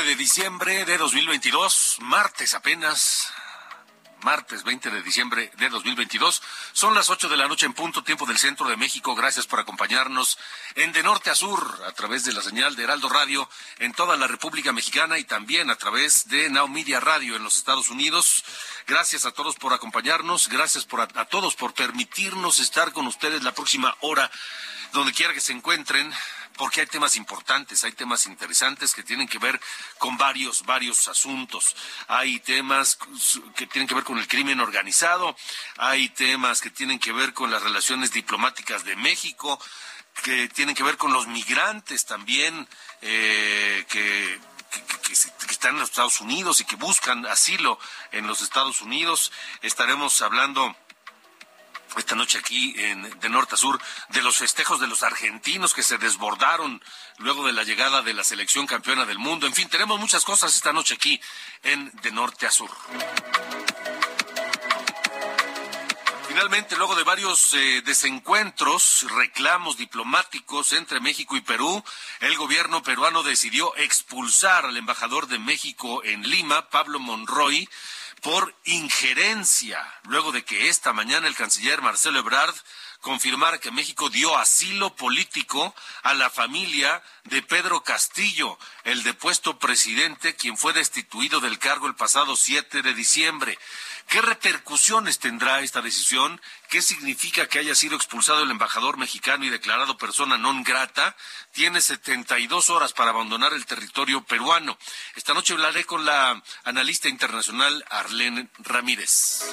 20 de diciembre de 2022, martes apenas, martes 20 de diciembre de 2022. Son las 8 de la noche en punto, tiempo del centro de México. Gracias por acompañarnos en De Norte a Sur, a través de la señal de Heraldo Radio en toda la República Mexicana y también a través de Now Media Radio en los Estados Unidos. Gracias a todos por acompañarnos. Gracias por a, a todos por permitirnos estar con ustedes la próxima hora, donde quiera que se encuentren porque hay temas importantes, hay temas interesantes que tienen que ver con varios, varios asuntos. Hay temas que tienen que ver con el crimen organizado, hay temas que tienen que ver con las relaciones diplomáticas de México, que tienen que ver con los migrantes también, eh, que que, están en los Estados Unidos y que buscan asilo en los Estados Unidos. Estaremos hablando esta noche aquí en, de norte a sur de los festejos de los argentinos que se desbordaron luego de la llegada de la selección campeona del mundo. En fin, tenemos muchas cosas esta noche aquí en de norte a sur. Finalmente, luego de varios eh, desencuentros, reclamos diplomáticos entre México y Perú, el gobierno peruano decidió expulsar al embajador de México en Lima, Pablo Monroy, por injerencia, luego de que esta mañana el canciller Marcelo Ebrard confirmara que México dio asilo político a la familia de Pedro Castillo, el depuesto presidente, quien fue destituido del cargo el pasado 7 de diciembre. ¿Qué repercusiones tendrá esta decisión? ¿Qué significa que haya sido expulsado el embajador mexicano y declarado persona non grata? Tiene 72 horas para abandonar el territorio peruano. Esta noche hablaré con la analista internacional Arlene Ramírez.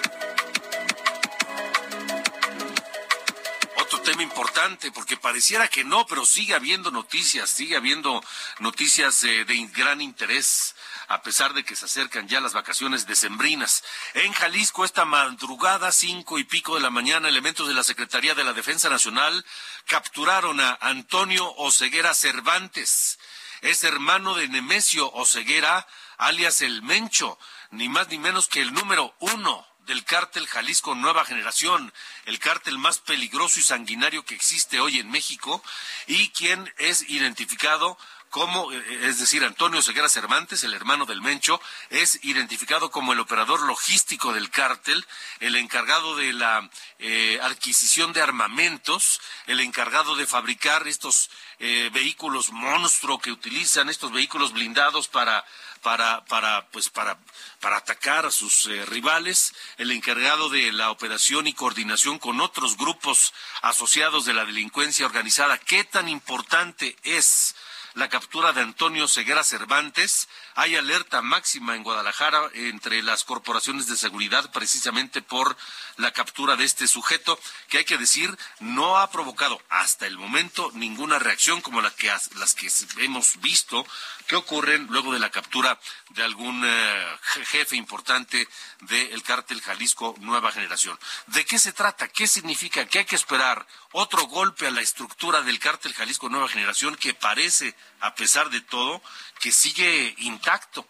Otro tema importante, porque pareciera que no, pero sigue habiendo noticias, sigue habiendo noticias eh, de gran interés a pesar de que se acercan ya las vacaciones decembrinas. En Jalisco, esta madrugada, cinco y pico de la mañana, elementos de la Secretaría de la Defensa Nacional capturaron a Antonio Oceguera Cervantes. Es hermano de Nemesio Oceguera, alias El Mencho, ni más ni menos que el número uno del cártel Jalisco Nueva Generación, el cártel más peligroso y sanguinario que existe hoy en México, y quien es identificado como, es decir, Antonio Seguera Cervantes, el hermano del Mencho, es identificado como el operador logístico del cártel, el encargado de la eh, adquisición de armamentos, el encargado de fabricar estos eh, vehículos monstruo que utilizan, estos vehículos blindados para para, para, pues para, para atacar a sus eh, rivales, el encargado de la operación y coordinación con otros grupos asociados de la delincuencia organizada. ¿Qué tan importante es la captura de Antonio Ceguera Cervantes. Hay alerta máxima en Guadalajara entre las corporaciones de seguridad precisamente por la captura de este sujeto, que hay que decir no ha provocado hasta el momento ninguna reacción como la que, las que hemos visto que ocurren luego de la captura de algún eh, jefe importante del cártel Jalisco Nueva Generación. ¿De qué se trata? ¿Qué significa? ¿Qué hay que esperar? Otro golpe a la estructura del cártel Jalisco Nueva Generación que parece, a pesar de todo, que sigue intacto.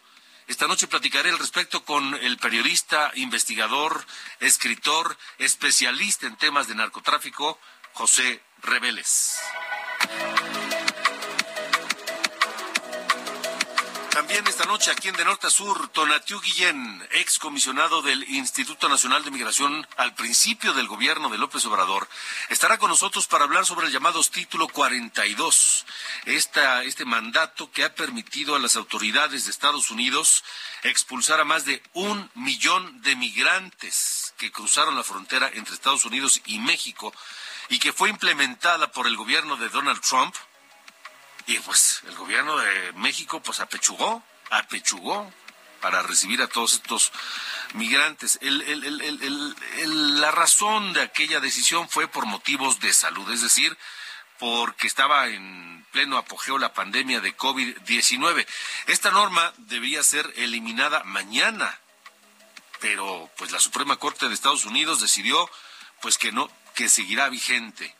Esta noche platicaré al respecto con el periodista, investigador, escritor, especialista en temas de narcotráfico, José Reveles. También esta noche aquí en De Norte a Sur, Tonatiu Guillén, ex comisionado del Instituto Nacional de Migración al principio del gobierno de López Obrador, estará con nosotros para hablar sobre el llamado título 42, esta, este mandato que ha permitido a las autoridades de Estados Unidos expulsar a más de un millón de migrantes que cruzaron la frontera entre Estados Unidos y México y que fue implementada por el gobierno de Donald Trump y pues el gobierno de México pues apechugó, apechugó para recibir a todos estos migrantes. la razón de aquella decisión fue por motivos de salud, es decir, porque estaba en pleno apogeo la pandemia de COVID-19. Esta norma debería ser eliminada mañana, pero pues la Suprema Corte de Estados Unidos decidió pues que no, que seguirá vigente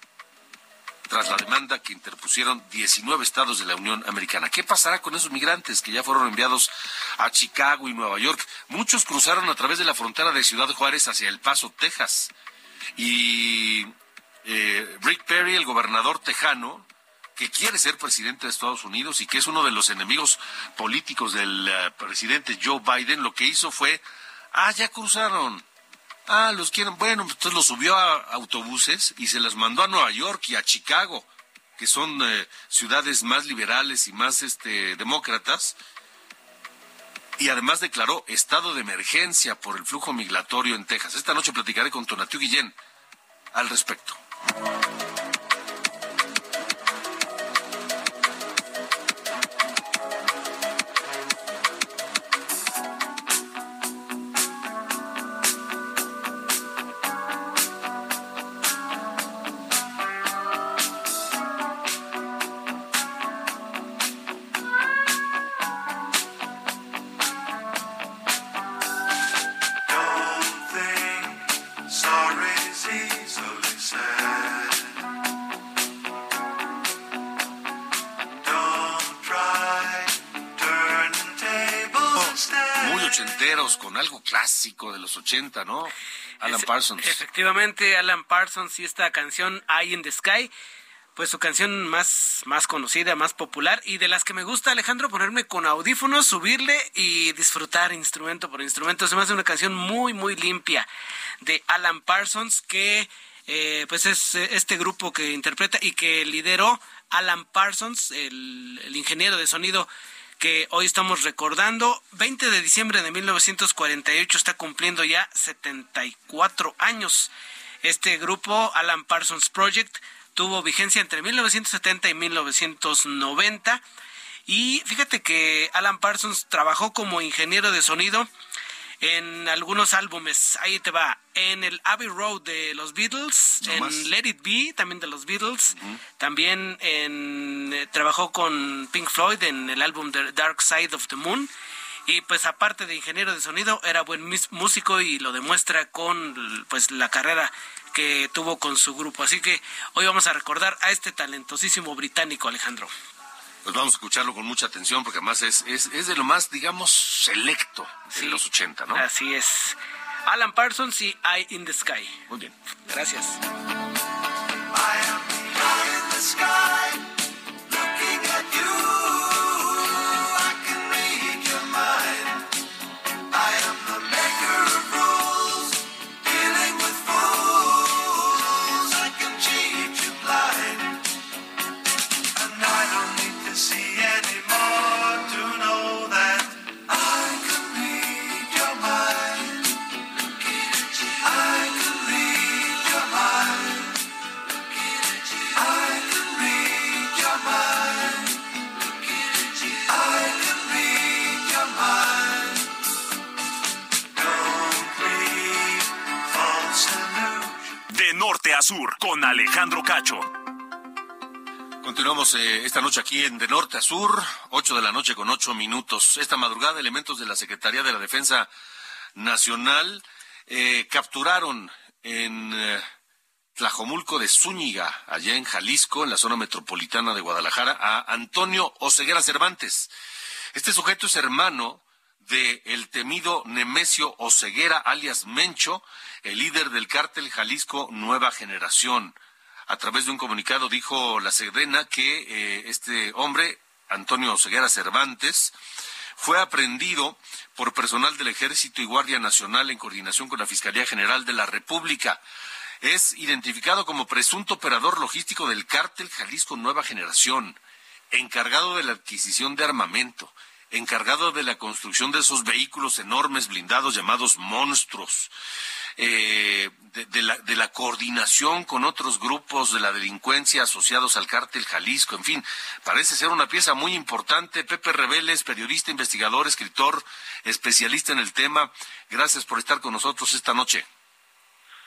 tras la demanda que interpusieron 19 estados de la Unión Americana. ¿Qué pasará con esos migrantes que ya fueron enviados a Chicago y Nueva York? Muchos cruzaron a través de la frontera de Ciudad Juárez hacia El Paso, Texas. Y eh, Rick Perry, el gobernador tejano, que quiere ser presidente de Estados Unidos y que es uno de los enemigos políticos del eh, presidente Joe Biden, lo que hizo fue, ah, ya cruzaron, Ah, los quieren. Bueno, entonces los subió a autobuses y se las mandó a Nueva York y a Chicago, que son eh, ciudades más liberales y más este, demócratas. Y además declaró estado de emergencia por el flujo migratorio en Texas. Esta noche platicaré con Tonatiu Guillén al respecto. Los 80, ¿no? Alan Parsons. Efectivamente, Alan Parsons y esta canción Eye in the Sky, pues su canción más, más conocida, más popular y de las que me gusta, Alejandro, ponerme con audífonos, subirle y disfrutar instrumento por instrumento. Se me hace una canción muy, muy limpia de Alan Parsons que... Eh, pues es este grupo que interpreta y que lideró Alan Parsons, el, el ingeniero de sonido que hoy estamos recordando. 20 de diciembre de 1948 está cumpliendo ya 74 años. Este grupo, Alan Parsons Project, tuvo vigencia entre 1970 y 1990. Y fíjate que Alan Parsons trabajó como ingeniero de sonido en algunos álbumes. Ahí te va. En el Abbey Road de los Beatles, en Let It Be, también de los Beatles. También en, eh, trabajó con Pink Floyd en el álbum The Dark Side of the Moon. Y pues aparte de ingeniero de sonido, era buen músico y lo demuestra con pues la carrera que tuvo con su grupo. Así que hoy vamos a recordar a este talentosísimo británico Alejandro pues vamos a escucharlo con mucha atención porque además es, es, es de lo más, digamos, selecto de los 80, ¿no? Así es. Alan Parsons y Eye in the Sky. Muy bien. Gracias. Sur con Alejandro Cacho. Continuamos eh, esta noche aquí en De Norte a Sur, 8 de la noche con 8 minutos. Esta madrugada, elementos de la Secretaría de la Defensa Nacional eh, capturaron en eh, Tlajomulco de Zúñiga, allá en Jalisco, en la zona metropolitana de Guadalajara, a Antonio Oseguera Cervantes. Este sujeto es hermano de el temido Nemesio Oseguera, alias Mencho, el líder del cártel Jalisco Nueva Generación. A través de un comunicado dijo la Sedena que eh, este hombre, Antonio Oseguera Cervantes, fue aprendido por personal del Ejército y Guardia Nacional en coordinación con la Fiscalía General de la República. Es identificado como presunto operador logístico del cártel Jalisco Nueva Generación, encargado de la adquisición de armamento, encargado de la construcción de esos vehículos enormes blindados llamados monstruos. Eh, de, la, de la coordinación con otros grupos de la delincuencia asociados al cártel Jalisco, en fin, parece ser una pieza muy importante. Pepe Reveles, periodista, investigador, escritor, especialista en el tema, gracias por estar con nosotros esta noche.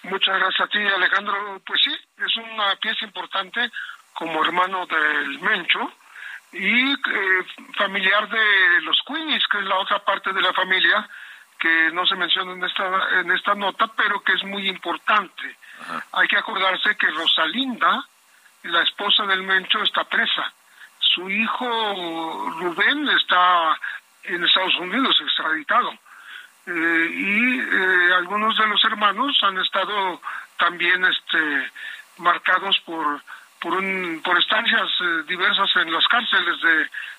Muchas gracias a ti, Alejandro. Pues sí, es una pieza importante como hermano del Mencho y eh, familiar de los Queenies, que es la otra parte de la familia que no se menciona en esta, en esta nota, pero que es muy importante. Hay que acordarse que Rosalinda, la esposa del Mencho, está presa. Su hijo Rubén está en Estados Unidos, extraditado. Eh, y eh, algunos de los hermanos han estado también este, marcados por por, un, por estancias eh, diversas en las cárceles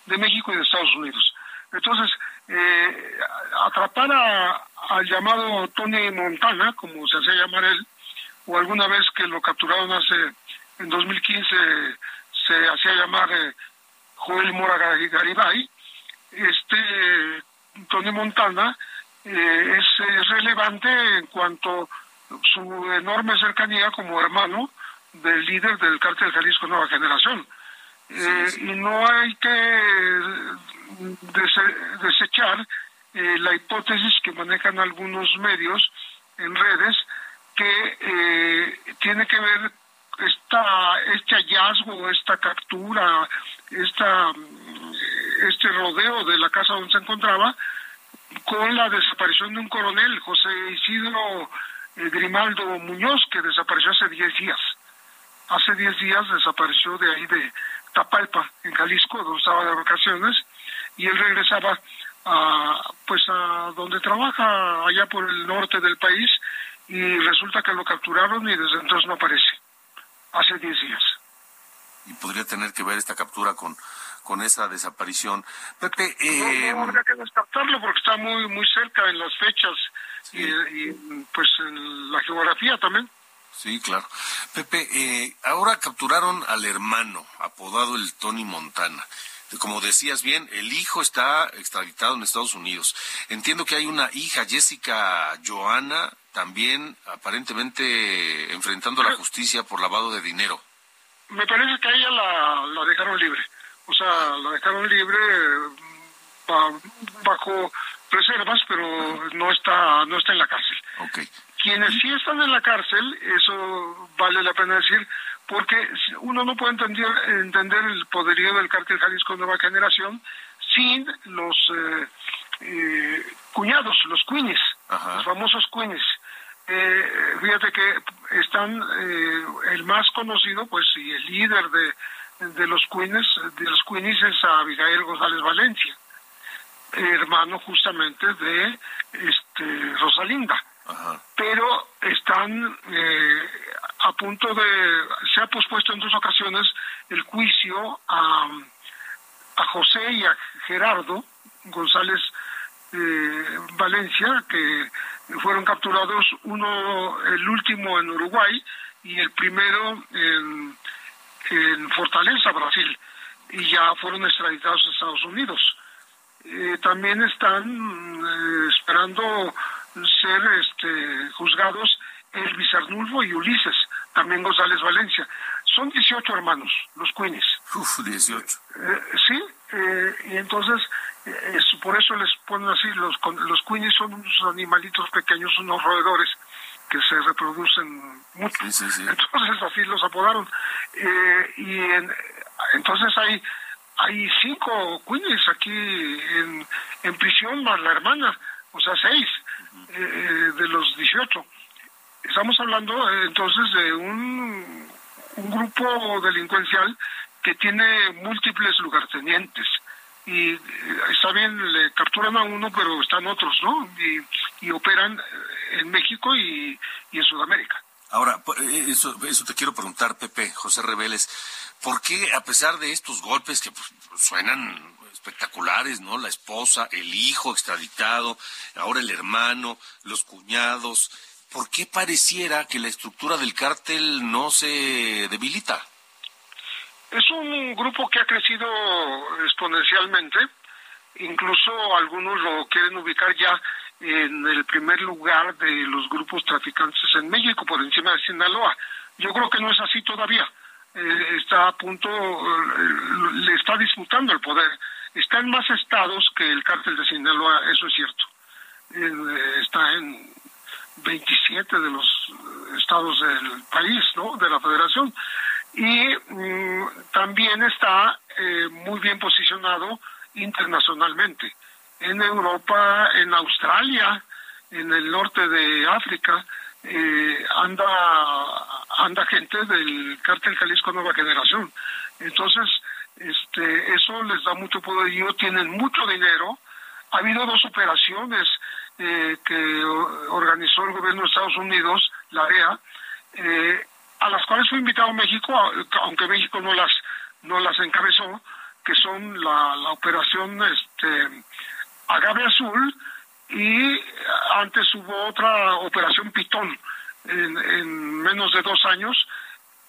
de, México y de Estados Unidos. Entonces, eh, atrapar al llamado Tony Montana, como se hacía llamar él, o alguna vez que lo capturaron hace, en 2015, se hacía llamar eh, Joel Mora Garibay, este Tony Montana eh, es, relevante en cuanto su enorme cercanía como hermano del líder del cártel Jalisco Nueva Generación. Eh, y no hay que desechar eh, la hipótesis que manejan algunos medios en redes que eh, tiene que ver esta, este hallazgo, esta captura, esta, este rodeo de la casa donde se encontraba con la desaparición de un coronel, José Isidro Grimaldo Muñoz, que desapareció hace 10 días. Hace 10 días desapareció de ahí de Tapalpa, en Jalisco, donde estaba de vacaciones, y él regresaba a, pues a donde trabaja, allá por el norte del país, y resulta que lo capturaron y desde entonces no aparece, hace 10 días. Y podría tener que ver esta captura con, con esa desaparición. Pepe, eh... no, habría que descartarlo porque está muy muy cerca en las fechas y, y, pues en la geografía también. Sí, claro. Pepe, eh, ahora capturaron al hermano, apodado el Tony Montana. Como decías bien, el hijo está extraditado en Estados Unidos. Entiendo que hay una hija, Jessica Joana, también aparentemente enfrentando a la justicia por lavado de dinero. Me parece que a ella la, dejaron libre. O sea, la dejaron libre bajo reservas, pero no está no está en la cárcel. Okay. Quienes sí están en la cárcel, eso vale la pena decir, porque uno no puede entender, entender el poderío del cártel Jalisco Nueva Generación sin los eh, eh, cuñados, los queenies, los famosos queenies. Eh, fíjate que están, el más conocido, pues, y el líder de, de los queenies, de los queenies es Abigail González Valencia, hermano justamente de este Rosalinda pero están eh, a punto de, se ha pospuesto en dos ocasiones el juicio a, a José y a Gerardo González eh, Valencia, que fueron capturados, uno, el último en Uruguay y el primero en, en Fortaleza, Brasil, y ya fueron extraditados a Estados Unidos. Eh, también están esperando ser este, juzgados Elvis Arnulfo y Ulises, también González Valencia. Son 18 hermanos, los Queenies. Uf, 18. Eh, sí, eh, y entonces eh, por eso les ponen así, los, los Queenies son unos animalitos pequeños, unos roedores que se reproducen mucho. Entonces así los apodaron. y entonces hay hay cinco Queenies aquí en, en prisión más la hermana, o sea, seis. Eh, de los 18. Estamos hablando eh, entonces de un, un grupo delincuencial que tiene múltiples lugartenientes y eh, está bien, le capturan a uno, pero están otros, ¿no? Y, operan en México y, y, en Sudamérica. Ahora, eso, eso te quiero preguntar, Pepe, José Reveles, ¿por qué a pesar de estos golpes que pues, suenan espectaculares, ¿no? La esposa, el hijo extraditado, ahora el hermano, los cuñados. ¿Por qué pareciera que la estructura del cártel no se debilita? Es un grupo que ha crecido exponencialmente, incluso algunos lo quieren ubicar ya en el primer lugar de los grupos traficantes en México, por encima de Sinaloa. Yo creo que no es así todavía. Eh, está a punto, eh, le está disputando el poder. Está en más estados que el cártel de Sinaloa, eso es cierto. Eh, está en 27 de los estados del país, ¿no? De la federación. Y mm, también está muy bien posicionado internacionalmente. En Europa, en Australia, en el norte de África, eh, anda anda gente del cártel Jalisco Nueva Generación. Entonces, este, eso les da mucho poder. Ellos tienen mucho dinero. Ha habido dos operaciones eh, que organizó el gobierno de Estados Unidos, la DEA, eh, a las cuales fue invitado México, aunque México no las no las encabezó, que son la, operación este, Agave Azul y antes hubo otra operación Pitón en, menos de dos años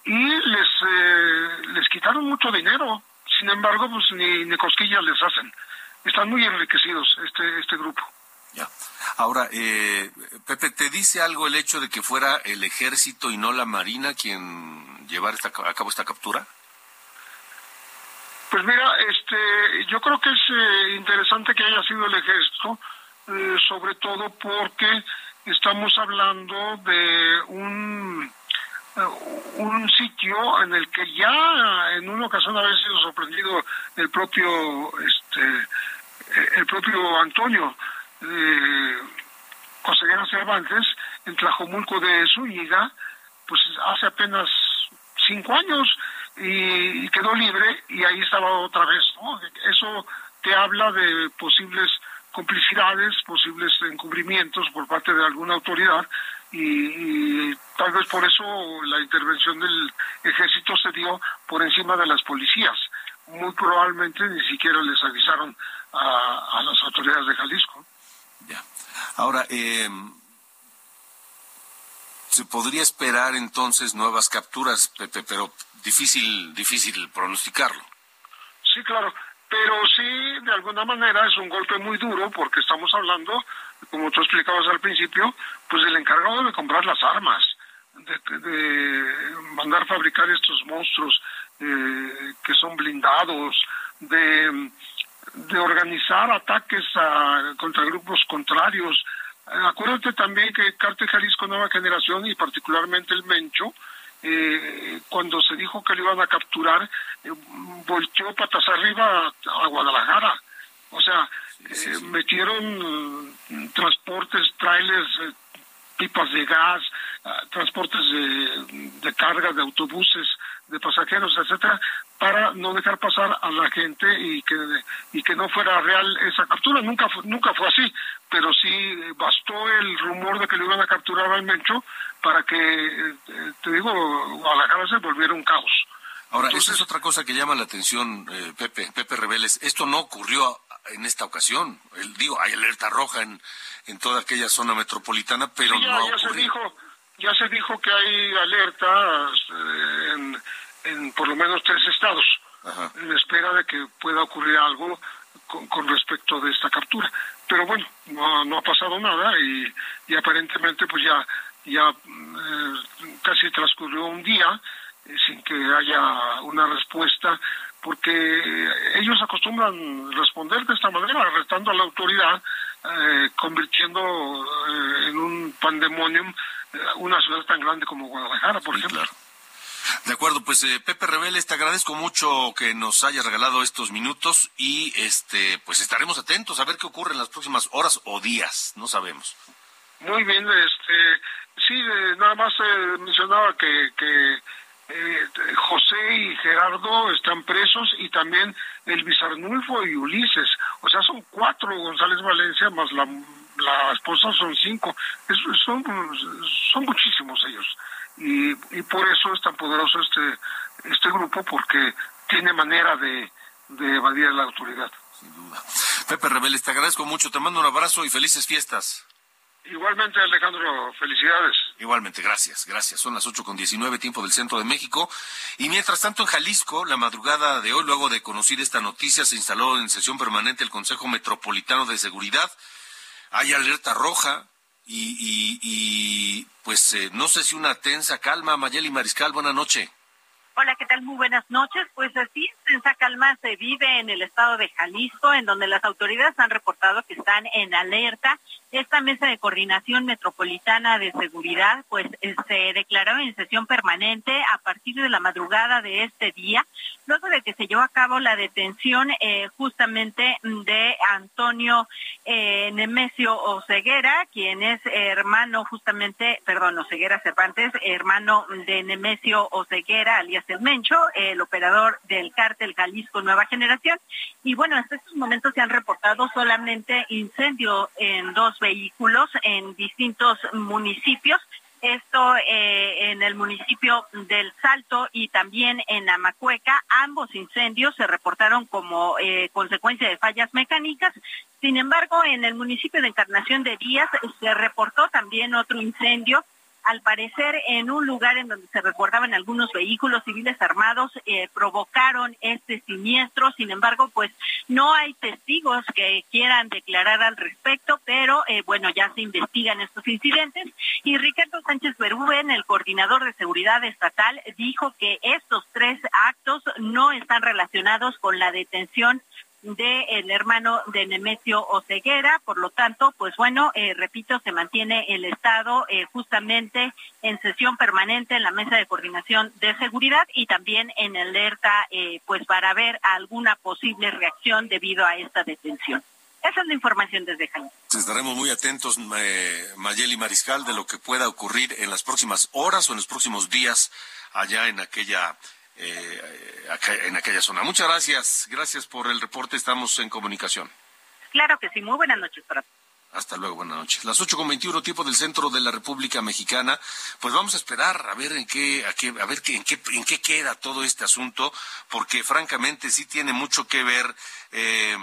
y les eh, les quitaron mucho dinero sin embargo pues ni, ni cosquillas les hacen. Están muy enriquecidos este este grupo. Ya. Ahora eh, Pepe te dice algo el hecho de que fuera el ejército y no la marina quien llevar esta, a cabo esta captura pues mira este yo creo que es eh, interesante que haya sido el ejército sobre todo porque estamos hablando de un un sitio en el que ya en una ocasión había sido sorprendido el propio este el propio Antonio eh, Cervantes en Tlajomulco de Zúñiga pues hace apenas cinco años y, y, quedó libre y ahí estaba otra vez ¿no? eso te habla de posibles complicidades, posibles encubrimientos por parte de alguna autoridad y, tal vez por eso la intervención del ejército se dio por encima de las policías. Muy probablemente ni siquiera les avisaron a, las autoridades de Jalisco. Ya. Ahora, eh, se podría esperar entonces nuevas capturas, Pepe, pero difícil, difícil pronosticarlo. Sí, claro pero sí, de alguna manera es un golpe muy duro porque estamos hablando, como tú explicabas al principio, pues del encargado de comprar las armas, de, mandar fabricar estos monstruos eh, que son blindados, de, de organizar ataques a, contra grupos contrarios. Acuérdate también que Cártel Jalisco Nueva Generación y particularmente el Mencho, eh, cuando se dijo que lo iban a capturar, eh, volteó patas arriba a, Guadalajara. O sea, eh, metieron transportes, trailers, eh, pipas de gas, ah, transportes de, de carga, de autobuses, de pasajeros, etcétera, para no dejar pasar a la gente y que y que no fuera real esa captura. Nunca fue, nunca fue así, pero sí bastó el rumor de que le iban a capturar al Mencho para que, eh, te digo, Guadalajara se volviera un caos. Ahora, esa es otra cosa que llama la atención, eh, Pepe, Pepe Rebeles. Esto no ocurrió en esta ocasión. El, digo, hay alerta roja en, en toda aquella zona metropolitana, pero ya, no ya se dijo, ya se dijo que hay alerta eh, en, en por lo menos tres estados, en espera de que pueda ocurrir algo con, respecto de esta captura. Pero bueno, no, no ha pasado nada y, y aparentemente pues ya ya eh, casi transcurrió un día eh, sin que haya una respuesta, porque ellos acostumbran responder de esta manera, arrestando a la autoridad, eh, convirtiendo en un pandemonium una ciudad tan grande como Guadalajara, por ejemplo. De acuerdo, pues Pepe Reveles, te agradezco mucho que nos haya regalado estos minutos y este pues estaremos atentos a ver qué ocurre en las próximas horas o días, no sabemos. Muy bien, este Sí, nada más eh, mencionaba que, que eh, José y Gerardo están presos y también el Arnulfo y Ulises. O sea, son cuatro González Valencia más la, la esposa son cinco. son, son muchísimos ellos. Y, y por eso es tan poderoso este, este grupo porque tiene manera de, de evadir la autoridad. sin duda. Pepe Rebeles, te agradezco mucho, te mando un abrazo y felices fiestas. Igualmente, Alejandro, felicidades. Igualmente, gracias, gracias. Son las ocho con diecinueve, tiempo del centro de México. Y mientras tanto, en Jalisco, la madrugada de hoy, luego de conocer esta noticia, se instaló en sesión permanente el Consejo Metropolitano de Seguridad. Hay alerta roja y, y, pues eh, no sé si una tensa calma. Mayeli Mariscal, buena noche. Hola, ¿qué tal? Muy buenas noches. Pues así, tensa calma se vive en el estado de Jalisco, en donde las autoridades han reportado que están en alerta. Esta mesa de coordinación metropolitana de seguridad pues eh, se declaró en sesión permanente a partir de la madrugada de este día, luego de que se llevó a cabo la detención eh, justamente de Antonio eh, Nemesio Oceguera, quien es hermano justamente, perdón, Oceguera Cervantes, hermano de Nemesio Oceguera, alias El Mencho, el operador del cártel Jalisco Nueva Generación. Y bueno, hasta estos momentos se han reportado solamente incendios en dos vehículos en distintos municipios. Esto eh, en el municipio del Salto y también en Amacueca. Ambos incendios se reportaron como eh, consecuencia de fallas mecánicas. Sin embargo, en el municipio de Encarnación de Díaz se reportó también otro incendio al parecer en un lugar en donde se resguardaban algunos vehículos civiles armados, eh, provocaron este siniestro. Sin embargo, pues no hay testigos que quieran declarar al respecto, pero eh, bueno, ya se investigan estos incidentes. Y Ricardo Sánchez Berúben, el coordinador de seguridad estatal, dijo que estos tres actos no están relacionados con la detención del hermano de Nemesio Oceguera. Por lo tanto, pues bueno, eh, repito, se mantiene el Estado eh, justamente en sesión permanente en la mesa de coordinación de seguridad y también en alerta, eh, pues para ver alguna posible reacción debido a esta detención. Esa es la información desde Jaime. Estaremos muy atentos, Mayeli Mariscal, de lo que pueda ocurrir en las próximas horas o en los próximos días allá en aquella eh, en aquella zona. Muchas gracias, gracias por el reporte, estamos en comunicación. Claro que sí, muy buenas noches para hasta luego, buenas noches. Las ocho con veintiuno, tiempo del centro de la República Mexicana. Pues vamos a esperar a ver en qué, a, qué, a ver qué, en qué, en qué queda todo este asunto, porque francamente sí tiene mucho que ver eh,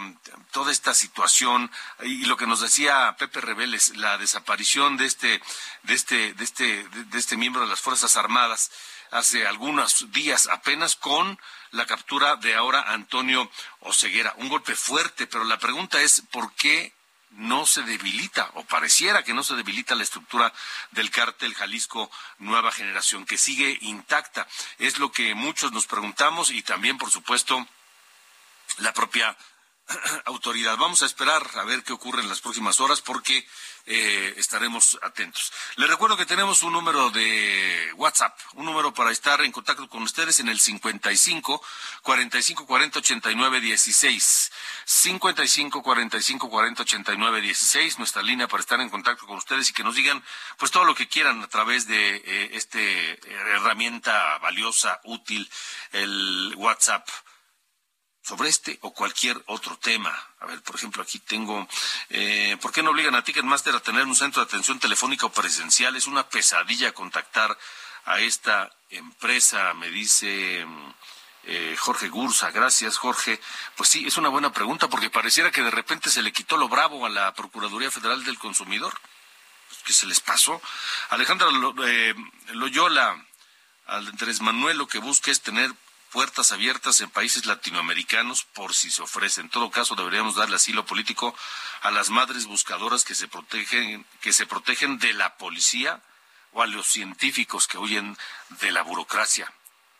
toda esta situación y lo que nos decía Pepe Reveles, la desaparición de este, de este, de este, de este miembro de las Fuerzas Armadas hace algunos días apenas con la captura de ahora Antonio Oceguera. Un golpe fuerte, pero la pregunta es ¿por qué no se debilita o pareciera que no se debilita la estructura del cártel Jalisco Nueva Generación, que sigue intacta? Es lo que muchos nos preguntamos y también, por supuesto, la propia autoridad. Vamos a esperar a ver qué ocurre en las próximas horas porque eh, estaremos atentos. Les recuerdo que tenemos un número de WhatsApp, un número para estar en contacto con ustedes en el 55 45 40 89 16. 55 45 40 89 16, nuestra línea para estar en contacto con ustedes y que nos digan pues todo lo que quieran a través de eh, este herramienta valiosa, útil, el WhatsApp sobre este o cualquier otro tema. A ver, por ejemplo, aquí tengo, eh, ¿por qué no obligan a Ticketmaster a tener un centro de atención telefónica o presencial? Es una pesadilla contactar a esta empresa, me dice eh, Jorge Gursa. Gracias, Jorge. Pues sí, es una buena pregunta porque pareciera que de repente se le quitó lo bravo a la Procuraduría Federal del Consumidor. Pues, ¿Qué se les pasó? Alejandra eh, Loyola, Andrés Manuel lo que busca es tener puertas abiertas en países latinoamericanos por si se ofrece. En todo caso, deberíamos darle asilo político a las madres buscadoras que se protegen, que se protegen de la policía o a los científicos que huyen de la burocracia.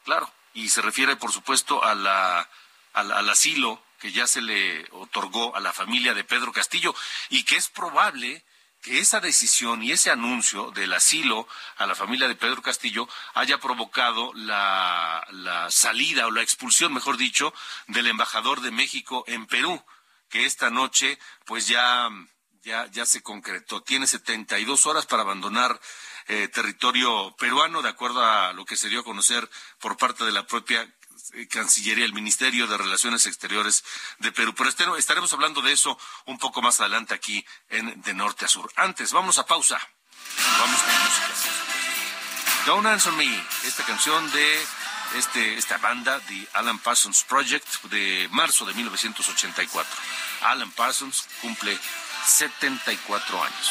Claro, y se refiere, por supuesto, a la, al asilo que ya se le otorgó a la familia de Pedro Castillo y que es probable que esa decisión y ese anuncio del asilo a la familia de Pedro Castillo haya provocado la, salida o la expulsión, mejor dicho, del embajador de México en Perú, que esta noche pues ya, ya, ya se concretó. Tiene 72 horas para abandonar eh, territorio peruano, de acuerdo a lo que se dio a conocer por parte de la propia Cancillería, el Ministerio de Relaciones Exteriores de Perú. Pero estaremos hablando de eso un poco más adelante aquí en De Norte a Sur. Antes, vamos a pausa. Vamos con música. Don't Answer Me, esta canción de este, esta banda, The Alan Parsons Project, de marzo de 1984. Alan Parsons cumple 74 años.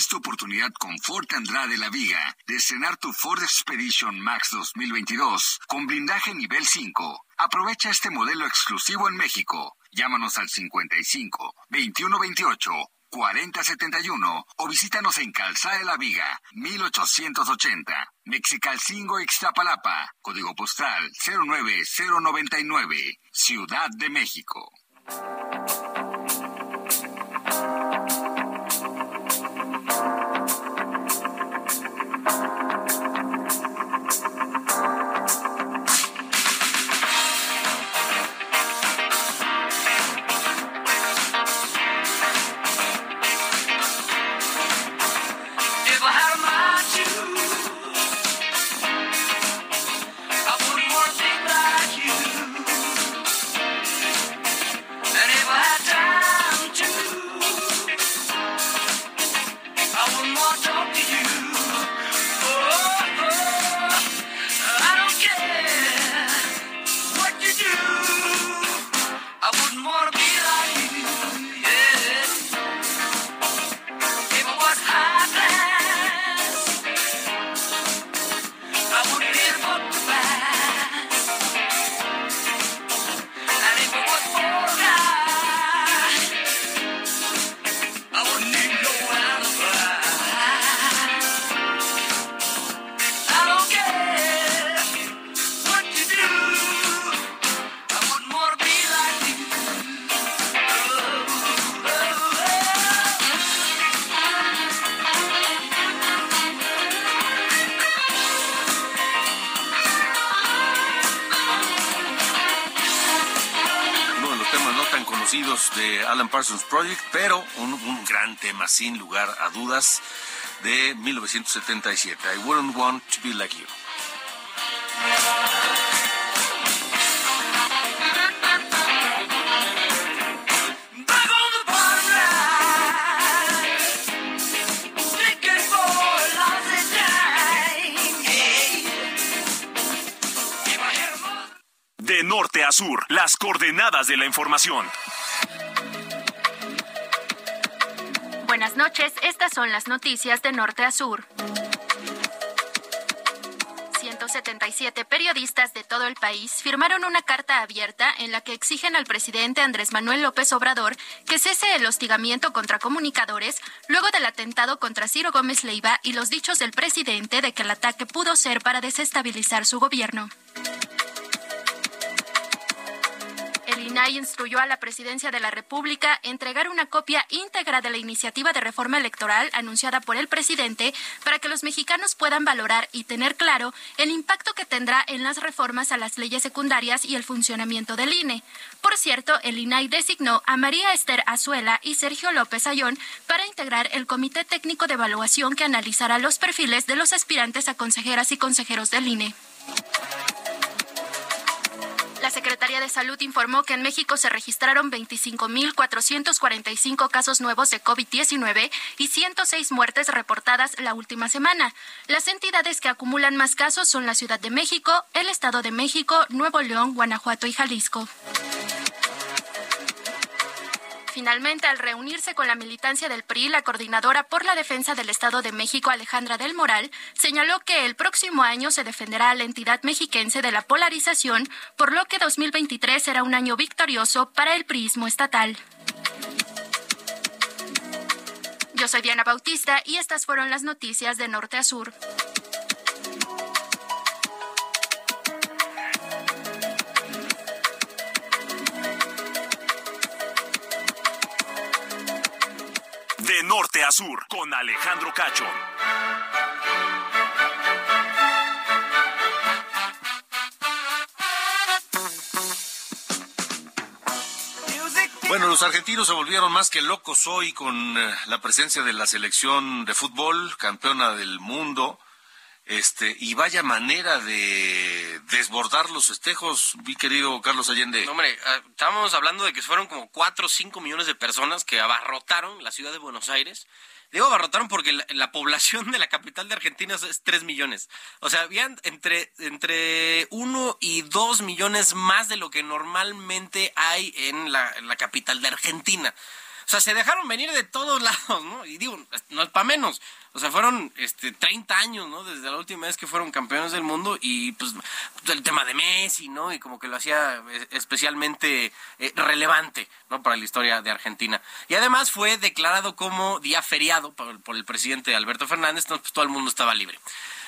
Hoy es tu oportunidad con Ford Andrade La Viga de estrenar tu Ford Expedition Max 2022 con blindaje nivel 5. Aprovecha este modelo exclusivo en México. Llámanos al 55 2128 4071 o visítanos en Calzada de la Viga 1880. Mexicalcingo Ixtapalapa. Código postal 09099. Ciudad de México. Parsons Project, pero un, un gran tema, sin lugar a dudas, de 1977. I wouldn't want to be like you. De norte a sur, las coordenadas de la información. Buenas noches, estas son las noticias de norte a sur. 177 periodistas de todo el país firmaron una carta abierta en la que exigen al presidente Andrés Manuel López Obrador que cese el hostigamiento contra comunicadores luego del atentado contra Ciro Gómez Leiva y los dichos del presidente de que el ataque pudo ser para desestabilizar su gobierno. INAI instruyó a la Presidencia de la República entregar una copia íntegra de la iniciativa de reforma electoral anunciada por el presidente para que los mexicanos puedan valorar y tener claro el impacto que tendrá en las reformas a las leyes secundarias y el funcionamiento del INE. Por cierto, el INAI designó a María Esther Azuela y Sergio López Ayón para integrar el Comité Técnico de Evaluación que analizará los perfiles de los aspirantes a consejeras y consejeros del INE. La Secretaría de Salud informó que en México se registraron 25.445 casos nuevos de COVID-19 y 106 muertes reportadas la última semana. Las entidades que acumulan más casos son la Ciudad de México, el Estado de México, Nuevo León, Guanajuato y Jalisco. Finalmente, al reunirse con la militancia del PRI, la coordinadora por la defensa del Estado de México, Alejandra del Moral, señaló que el próximo año se defenderá a la entidad mexiquense de la polarización, por lo que 2023 será un año victorioso para el priismo estatal. Yo soy Diana Bautista y estas fueron las noticias de Norte a Sur. Norte a sur, con Alejandro Cacho. Bueno, los argentinos se volvieron más que locos hoy con eh, la presencia de la selección de fútbol, campeona del mundo. Este, y vaya manera de desbordar los festejos, mi querido Carlos Allende. No, hombre, ah, estábamos hablando de que fueron como 4 o 5 millones de personas que abarrotaron la ciudad de Buenos Aires. Digo abarrotaron porque la, la población de la capital de Argentina es- es 3 millones. O sea, habían entre, entre 1 y 2 millones más de lo que normalmente hay en la capital de Argentina. O sea, se dejaron venir de todos lados, ¿no? Y digo, no es para menos. O sea, fueron este 30 años, ¿no? Desde la última vez que fueron campeones del mundo y pues el tema de Messi, ¿no? Y como que lo hacía eh, especialmente eh, relevante, ¿no? Para la historia de Argentina. Y además fue declarado como día feriado por, por el presidente Alberto Fernández, entonces pues, todo el mundo estaba libre.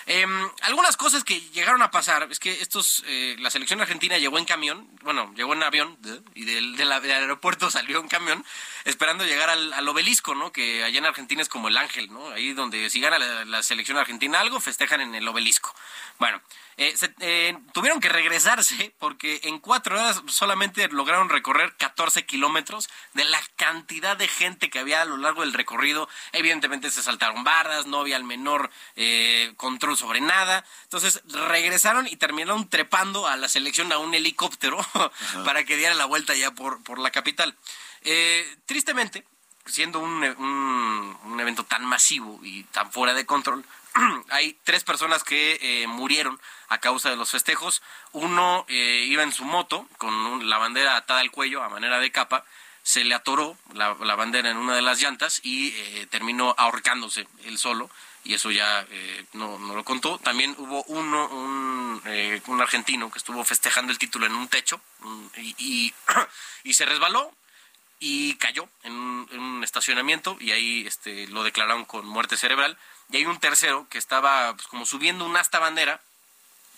Em, algunas cosas que llegaron a pasar es que estos eh, la selección argentina llegó en camión, bueno, llegó en avión ¿eh? y del, aeropuerto salió en camión esperando llegar al, obelisco, ¿no? Que allá en Argentina es como el ángel, ¿no? Ahí donde si gana la selección argentina algo festejan en el obelisco. Bueno, eh, se- eh, tuvieron que regresarse porque en cuatro horas solamente lograron recorrer 14 kilómetros de la cantidad de gente que había a lo largo del recorrido. Evidentemente se saltaron barras, no había el menor eh, control sobre nada. Entonces regresaron y terminaron trepando a la selección a un helicóptero para que diera la vuelta ya por, por la capital. Eh, tristemente, siendo un, un- un evento tan masivo y tan fuera de control, hay tres personas que eh, murieron a causa de los festejos. Uno eh, iba en su moto con la bandera atada al cuello a manera de capa. Se le atoró la, bandera en una de las llantas y eh, terminó ahorcándose él solo. Y eso ya eh, no, no lo contó. También hubo uno, un, un argentino que estuvo festejando el título en un techo y, y, se resbaló y cayó en un, en un estacionamiento y ahí este, lo declararon con muerte cerebral. Y hay un tercero que estaba pues, como subiendo un asta bandera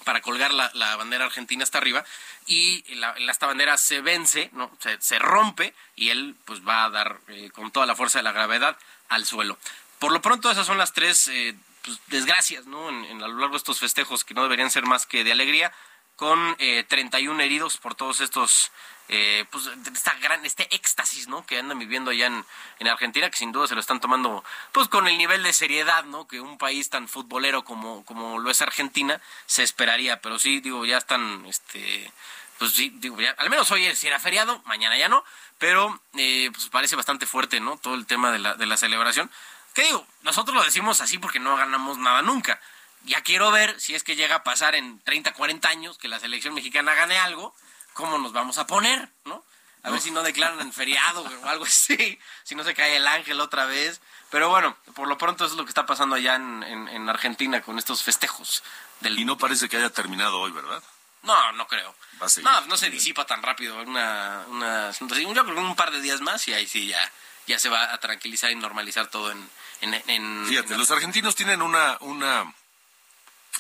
para colgar la, la bandera argentina hasta arriba y la, asta bandera se vence, ¿no? se, se rompe y él pues va a dar eh, con toda la fuerza de la gravedad al suelo. Por lo pronto esas son las tres eh, pues, desgracias ¿no? En, en- a lo largo de estos festejos que no deberían ser más que de alegría con eh, 31 heridos por todos estos eh, pues esta gran este éxtasis no que andan viviendo allá en, en Argentina que sin duda se lo están tomando pues con el nivel de seriedad no que un país tan futbolero como como lo es Argentina se esperaría. Pero sí digo ya están este pues sí digo ya al menos hoy si era feriado mañana ya no. Pero eh, pues parece bastante fuerte no todo el tema de la de la celebración. Que digo nosotros lo decimos así porque no ganamos nada nunca. Ya quiero ver si es que llega a pasar en 30, 40 años que la selección mexicana gane algo, cómo nos vamos a poner, ¿no? A ver si no declaran en feriado o algo así, si no se cae el ángel otra vez, Pero bueno, por lo pronto eso es lo que está pasando allá en, en- en Argentina con estos festejos. Del... Y no parece que haya terminado hoy, ¿verdad? No, no creo. Va a seguir. No, no se disipa tan rápido una, una. Yo creo que un par de días más y ahí sí ya, ya se va a tranquilizar y normalizar todo en... en, en- Fíjate, en- los argentinos tienen una, una,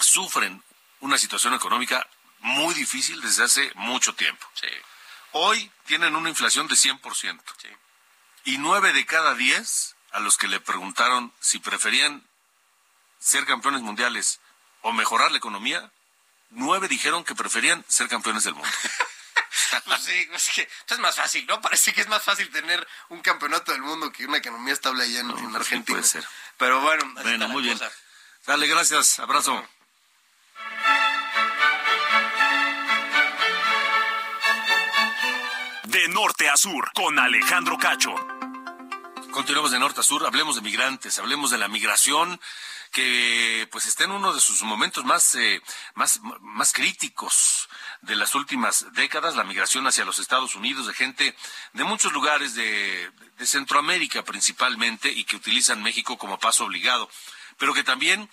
sufren una situación económica muy difícil desde hace mucho tiempo. Sí, Hoy tienen una inflación de 100%. sí. Y nueve de cada diez a los que le preguntaron si preferían ser campeones mundiales o mejorar la economía, nueve dijeron que preferían ser campeones del mundo. Pues sí, es que es más fácil, ¿no? Parece que es más fácil tener un campeonato del mundo que una economía estable allá en, en pues sí Argentina. puede ser. Pero bueno, así Bueno, está la muy bien. cosa. Dale, gracias. Abrazo. De norte a sur, con Alejandro Cacho. Continuamos de norte a sur, hablemos de migrantes, hablemos de la migración que pues está en uno de sus momentos más, eh, más, más críticos de las últimas décadas, la migración hacia los Estados Unidos de gente de muchos lugares de, de Centroamérica principalmente y que utilizan México como paso obligado, pero que también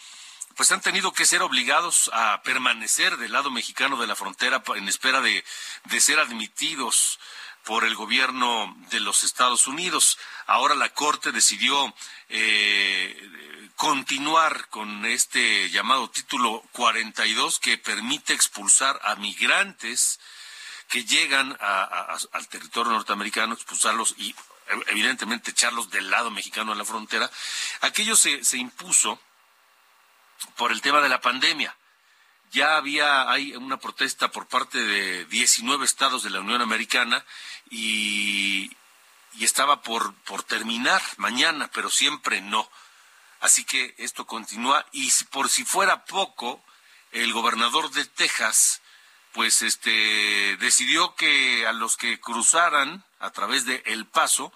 pues han tenido que ser obligados a permanecer del lado mexicano de la frontera en espera de, de ser admitidos por el gobierno de los Estados Unidos. Ahora la Corte decidió eh, continuar con este llamado título 42 que permite expulsar a migrantes que llegan a- al territorio norteamericano, expulsarlos y evidentemente echarlos del lado mexicano de la frontera. Aquello se impuso por el tema de la pandemia. Ya había hay una protesta por parte de 19 estados de la Unión Americana y, y estaba por, por terminar mañana, pero siempre no. Así que esto continúa y si, por si fuera poco, el gobernador de Texas pues este decidió que a los que cruzaran a través de El Paso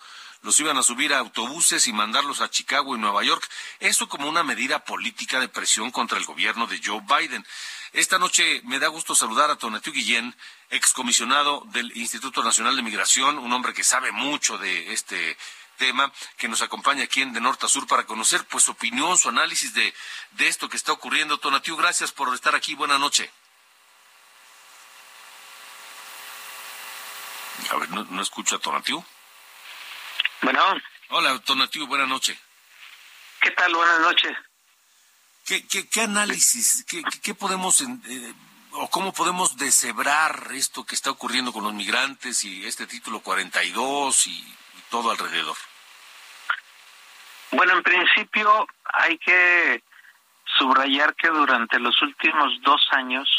los iban a subir a autobuses y mandarlos a Chicago y Nueva York. Eso como una medida política de presión contra el gobierno de Joe Biden. Esta noche me da gusto saludar a Tonatiu Guillén, excomisionado del Instituto Nacional de Migración, un hombre que sabe mucho de este tema, que nos acompaña aquí en De Norte a Sur para conocer pues su opinión, su análisis de, de esto que está ocurriendo. Tonatiu, gracias por estar aquí. Buena noche. A ver, no, no escucho a Tonatiu. Bueno, Hola, Tonatiu, buena noche. ¿qué tal? Buenas noches. ¿Qué, qué, qué análisis, qué, qué- podemos, eh, o cómo podemos deshebrar esto que está ocurriendo con los migrantes y este título 42 y, y todo alrededor? Bueno, en principio hay que subrayar que durante los últimos dos años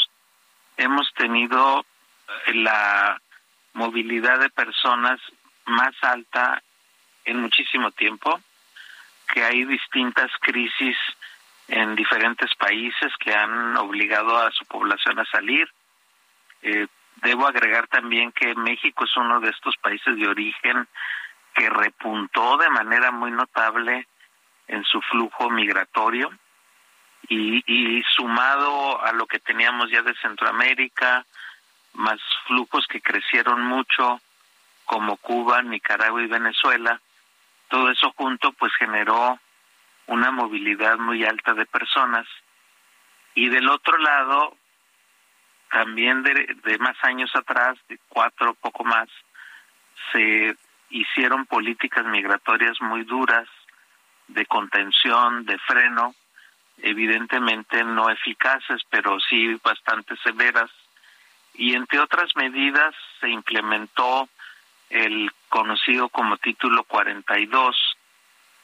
hemos tenido eh, la movilidad de personas más alta en muchísimo tiempo, que hay distintas crisis en diferentes países que han obligado a su población a salir. Eh, debo agregar también que México es uno de estos países de origen que repuntó de manera muy notable en su flujo migratorio y, y sumado a lo que teníamos ya de Centroamérica, más flujos que crecieron mucho como Cuba, Nicaragua y Venezuela, todo eso junto pues generó una movilidad muy alta de personas y del otro lado también de, de más años atrás, de cuatro poco más, se hicieron políticas migratorias muy duras de contención, de freno, evidentemente no eficaces, pero sí bastante severas. Y entre otras medidas se implementó el conocido como título 42,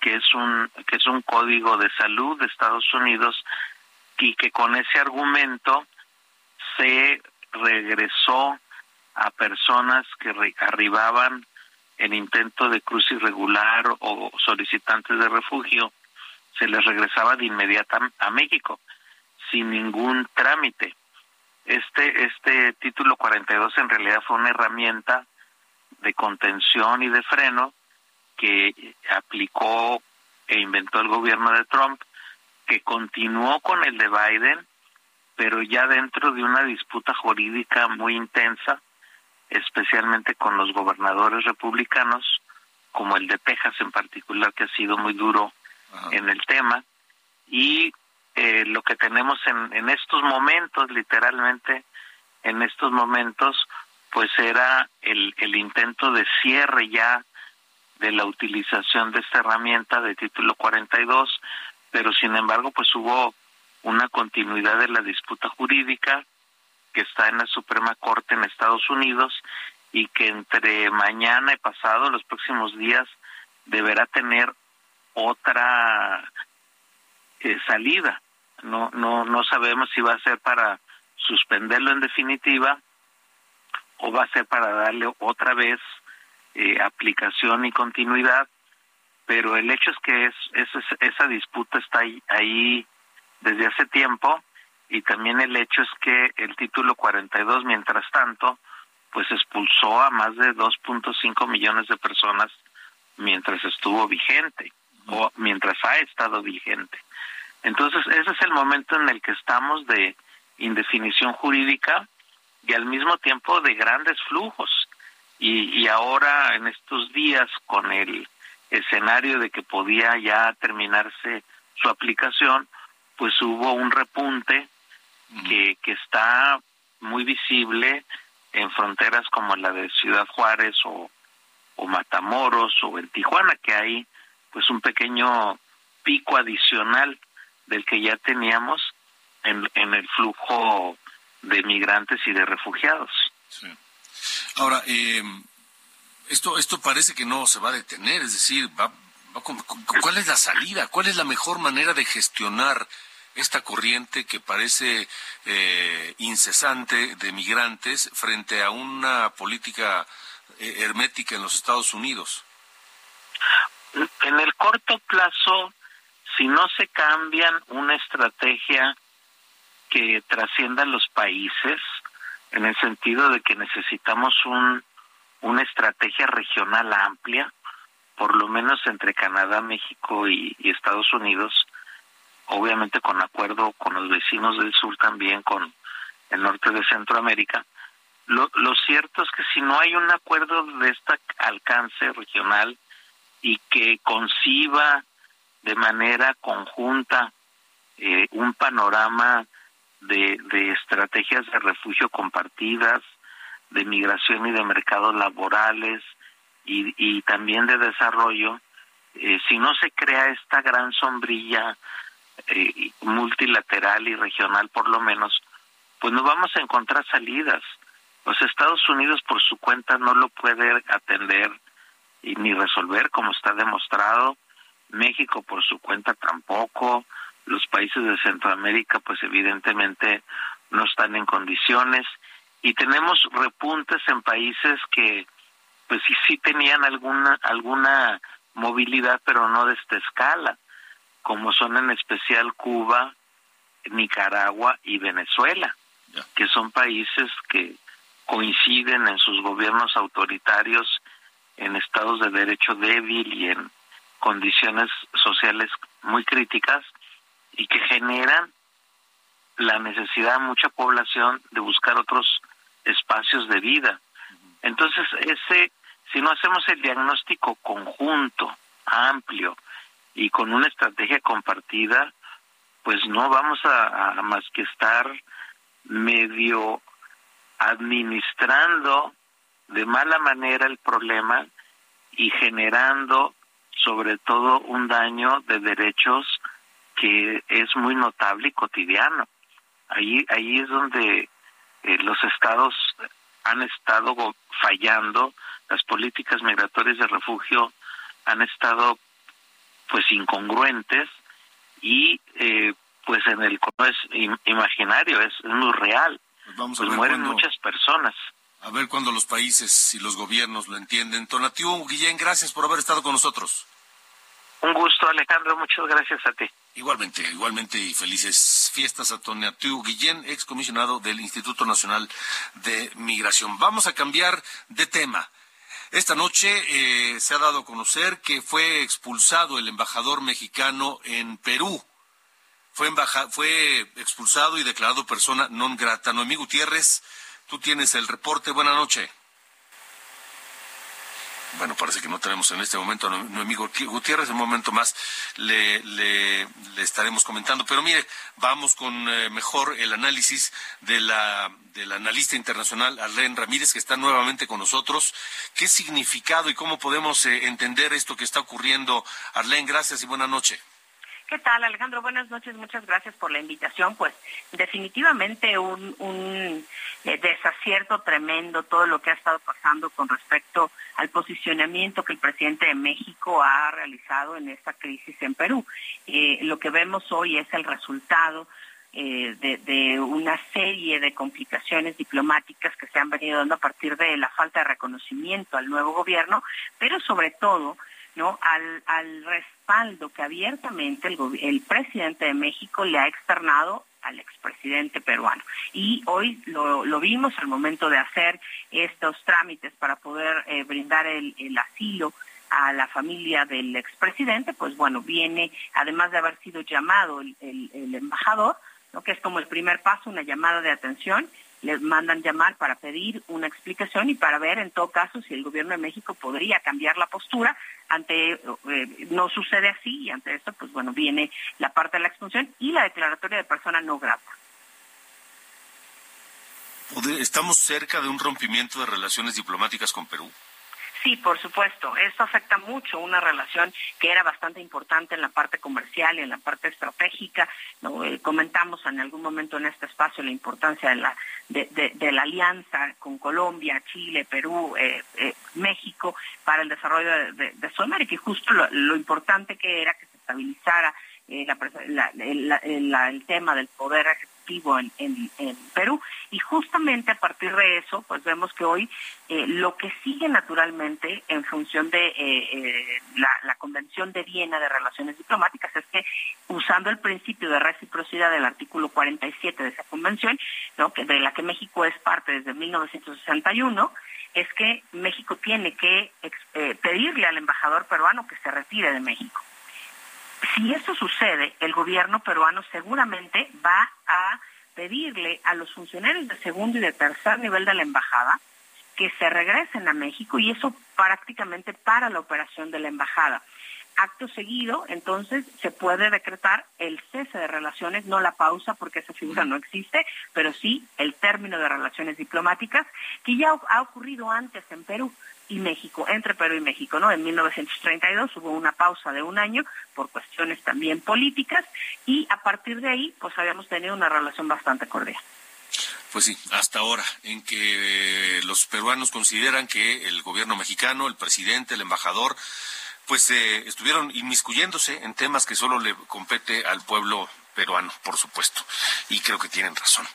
que es un que es un código de salud de Estados Unidos y que con ese argumento se regresó a personas que arribaban en intento de cruz irregular o solicitantes de refugio, se les regresaba de inmediato a México sin ningún trámite. Este este título 42 en realidad fue una herramienta de contención y de freno que aplicó e inventó el gobierno de Trump, que continuó con el de Biden, pero ya dentro de una disputa jurídica muy intensa, especialmente con los gobernadores republicanos, como el de Texas en particular, que ha sido muy duro en el tema. Y eh, lo que tenemos en, en estos momentos, literalmente, en estos momentos, pues era el, el intento de cierre ya de la utilización de esta herramienta de título 42, pero sin embargo, pues hubo una continuidad de la disputa jurídica que está en la Suprema Corte en Estados Unidos y que entre mañana y pasado, los próximos días, deberá tener otra eh, salida. No, no, no sabemos si va a ser para suspenderlo en definitiva o va a ser para darle otra vez eh, aplicación y continuidad, pero el hecho es que es, esa disputa está ahí, ahí desde hace tiempo y también el hecho es que el título 42, mientras tanto, pues expulsó a más de 2.5 millones de personas mientras estuvo vigente o mientras ha estado vigente. Entonces, ese es el momento en el que estamos de indefinición jurídica y al mismo tiempo de grandes flujos. Y, y ahora, en estos días, con el escenario de que podía ya terminarse su aplicación, pues hubo un repunte que, que está muy visible en fronteras como la de Ciudad Juárez o, o Matamoros o en Tijuana, que hay pues un pequeño pico adicional del que ya teníamos en, en el flujo de migrantes y de refugiados. Ahora, eh, esto, esto parece que no se va a detener, es decir, va, ¿cuál es la salida? ¿Cuál es la mejor manera de gestionar esta corriente que parece eh, incesante de migrantes frente a una política eh, hermética en los Estados Unidos? En el corto plazo, si no se cambian una estrategia que trascienda los países, en el sentido de que necesitamos un, una estrategia regional amplia, por lo menos entre Canadá, México y Estados Unidos, obviamente con acuerdo con los vecinos del sur también, con el norte de Centroamérica. Lo, lo cierto es que si no hay un acuerdo de este alcance regional y que conciba de manera conjunta eh, un panorama de, estrategias de refugio compartidas, de migración y de mercados laborales y, y también de desarrollo, eh, si no se crea esta gran sombrilla eh, multilateral y regional por lo menos, pues no vamos a encontrar salidas. Los Estados Unidos por su cuenta no lo puede atender y ni resolver como está demostrado. México por su cuenta tampoco. Los países de Centroamérica pues evidentemente no están en condiciones. Y tenemos repuntes en países que pues sí, sí tenían alguna alguna movilidad pero no de esta escala como son en especial Cuba, Nicaragua y Venezuela, que son países que coinciden en sus gobiernos autoritarios en estados de derecho débil y en condiciones sociales muy críticas y que generan la necesidad de mucha población de buscar otros espacios de vida. Entonces, ese si no hacemos el diagnóstico conjunto, amplio, y con una estrategia compartida, pues no vamos a, más que estar medio administrando de mala manera el problema y generando sobre todo un daño de derechos que es muy notable y cotidiano. Ahí, ahí es donde eh, los estados han estado fallando, las políticas migratorias de refugio han estado pues incongruentes y eh, pues en el es imaginario, es muy real. Pues vamos a pues mueren muchas personas. A ver cuando los países y los gobiernos lo entienden. Tonatiuh Guillén, gracias por haber estado con nosotros. Un gusto, Alejandro. Muchas gracias a ti. Igualmente, igualmente y felices fiestas a Tonatiuh Guillén, excomisionado del Instituto Nacional de Migración. Vamos a cambiar de tema. Esta noche eh, se ha dado a conocer que fue expulsado el embajador mexicano en Perú. Fue, fue expulsado y declarado persona non grata. Noemí Gutiérrez, tú tienes el reporte. Buenas noches. Bueno, parece que no tenemos en este momento a Noemí Gutiérrez. En un momento más le, le, estaremos comentando. Pero mire, vamos con eh, mejor el análisis de la, del analista internacional Arlene Ramírez, que está nuevamente con nosotros. ¿Qué significado y cómo podemos eh, entender esto que está ocurriendo? Arlene, gracias y buena noche. ¿Qué tal, Alejandro? Buenas noches, muchas gracias por la invitación. Pues definitivamente un, un eh, desacierto tremendo todo lo que ha estado pasando con respecto al posicionamiento que el presidente de México ha realizado en esta crisis en Perú. Eh, lo que vemos hoy es el resultado eh, de, una serie de complicaciones diplomáticas que se han venido dando a partir de la falta de reconocimiento al nuevo gobierno, pero sobre todo ¿no? al, al que abiertamente el, presidente de México le ha externado al expresidente peruano. Y hoy lo, lo, vimos al momento de hacer estos trámites para poder eh, brindar el, asilo a la familia del expresidente, pues bueno, viene, además de haber sido llamado el, embajador, ¿no? que es como el primer paso, una llamada de atención, les mandan llamar para pedir una explicación y para ver en todo caso si el gobierno de México podría cambiar la postura ante eh, no sucede así y ante esto pues bueno viene la parte de la expulsión y la declaratoria de persona no grata. ¿Estamos cerca de un rompimiento de relaciones diplomáticas con Perú? Sí, por supuesto. Esto afecta mucho una relación que era bastante importante en la parte comercial y en la parte estratégica. ¿no? Eh, comentamos en algún momento en este espacio la importancia de la, de, de, de la alianza con Colombia, Chile, Perú, eh, eh, México para el desarrollo de, de, Sudamérica y justo lo, lo, importante que era que se estabilizara eh, el tema del poder en, Perú. Y justamente a partir de eso, pues vemos que hoy eh, lo que sigue naturalmente en función de eh, eh, la, Convención de Viena de Relaciones Diplomáticas es que usando el principio de reciprocidad del artículo 47 de esa convención, que de la que México es parte desde 1961, es que México tiene que eh, pedirle al embajador peruano que se retire de México. Si eso sucede, el gobierno peruano seguramente va a pedirle a los funcionarios de segundo y de tercer nivel de la embajada que se regresen a México y eso prácticamente para la operación de la embajada. Acto seguido, entonces, se puede decretar el cese de relaciones, no la pausa porque esa figura no existe, pero sí el término de relaciones diplomáticas, que ya ha ocurrido antes en Perú y México, entre Perú y México, ¿no? En 1932 hubo una pausa de un año por cuestiones también políticas y a partir de ahí pues habíamos tenido una relación bastante cordial. Pues sí, hasta ahora, en que los peruanos consideran que el gobierno mexicano, el presidente, el embajador, pues eh, estuvieron inmiscuyéndose en temas que solo le compete al pueblo peruano, por supuesto. Y creo que tienen razón.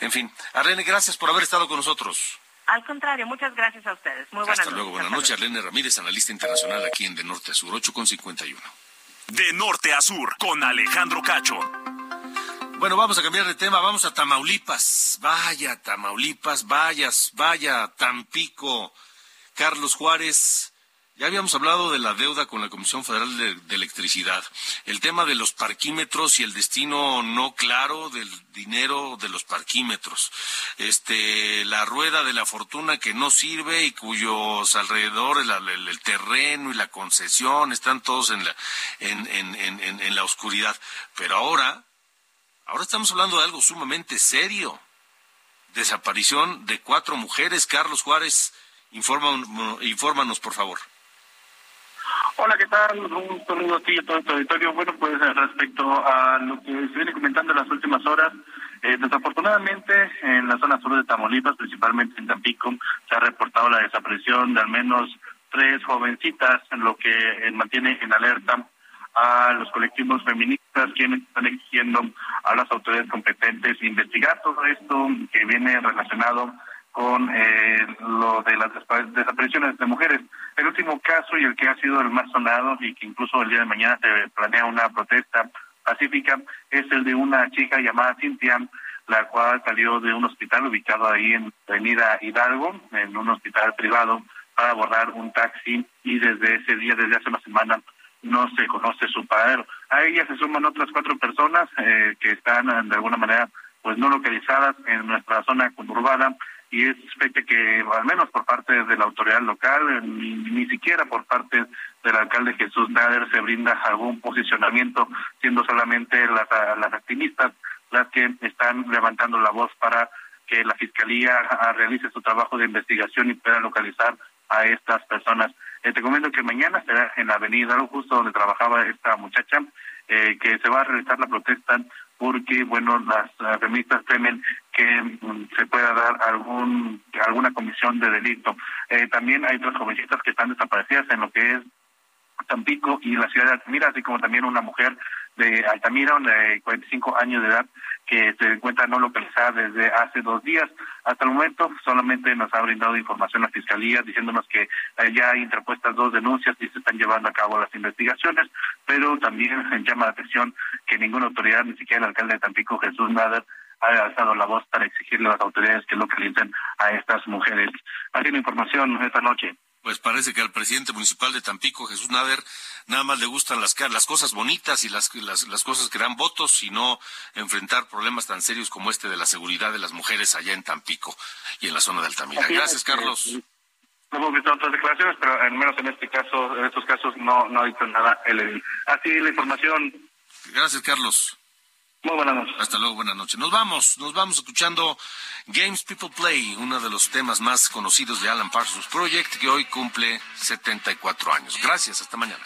En fin, Arlene, gracias por haber estado con nosotros. Al contrario, muchas gracias a ustedes. Muy buenas Hasta luego, buenas noches. Arlene Ramírez, analista internacional aquí en De Norte a Sur, 8 con 51. De Norte a Sur, con Alejandro Cacho. Bueno, vamos a cambiar de tema, vamos a Tamaulipas. Vaya, Tamaulipas, vayas, vaya, Tampico. Carlos Juárez ya habíamos hablado de la deuda con la Comisión Federal de, Electricidad, el tema de los parquímetros y el destino no claro del dinero de los parquímetros, este, la rueda de la fortuna que no sirve y cuyos alrededores, el, terreno y la concesión están todos en la, en, la oscuridad. Pero ahora, ahora estamos hablando de algo sumamente serio. Desaparición de cuatro mujeres. Carlos Juárez, informa, infórmanos, por favor. Hola, ¿qué tal? Un saludo a ti y a todo tu auditorio. Bueno, pues respecto a lo que se viene comentando en las últimas horas, eh, desafortunadamente en la zona sur de Tamaulipas, principalmente en Tampico, se ha reportado la desaparición de al menos tres jovencitas, en lo que eh, mantiene en alerta a los colectivos feministas quienes están exigiendo a las autoridades competentes investigar todo esto que viene relacionado con eh, lo de las desapariciones de mujeres. El último caso y el que ha sido el más sonado y que incluso el día de mañana se planea una protesta pacífica es el de una chica llamada Cintia, la cual salió de un hospital ubicado ahí en Avenida Hidalgo, en un hospital privado, para abordar un taxi y desde ese día, desde hace una semana, no se conoce su paradero. A ella se suman otras cuatro personas eh, que están de alguna manera pues no localizadas en nuestra zona conurbada y es fecha que al menos por parte de la autoridad local, ni, ni siquiera por parte del alcalde Jesús Nader se brinda algún posicionamiento, siendo solamente las, las activistas las que están levantando la voz para que la fiscalía realice su trabajo de investigación y pueda localizar a estas personas. Eh, te comento que mañana será en la avenida, justo donde trabajaba esta muchacha, eh, que se va a realizar la protesta porque, bueno, las feministas temen que mm, se pueda dar algún alguna comisión de delito. Eh, también hay dos jovencitas que están desaparecidas en lo que es Tampico y la ciudad de Altamira, así como también una mujer de Altamira, de 45 años de edad, que se encuentra no localizada desde hace dos días. Hasta el momento solamente nos ha brindado información la Fiscalía diciéndonos que ya hay interpuestas dos denuncias y se están llevando a cabo las investigaciones, pero también llama la atención que ninguna autoridad, ni siquiera el alcalde de Tampico, Jesús Nader, ha alzado la voz para exigirle a las autoridades que localicen a estas mujeres. Así la información esta noche. Pues parece que al presidente municipal de Tampico, Jesús Nader, nada más le gustan las, las cosas bonitas y las, las, las cosas que dan votos, y no enfrentar problemas tan serios como este de la seguridad de las mujeres allá en Tampico y en la zona de Altamira. Gracias, Carlos. No hemos visto otras declaraciones, pero al menos en este caso, en estos casos no, no ha dicho nada el Así la información. Gracias, Carlos. Muy buenas noches. Hasta luego, buenas noches. Nos vamos, nos vamos escuchando Games People Play, uno de los temas más conocidos de Alan Parsons Project, que hoy cumple 74 años. Gracias, hasta mañana.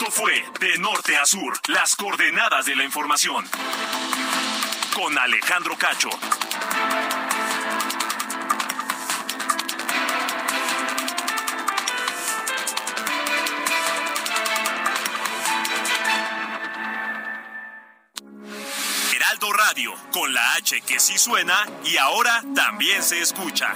Esto fue De Norte a Sur, las coordenadas de la información. Con Alejandro Cacho. Heraldo Radio, con la H que sí suena y ahora también se escucha.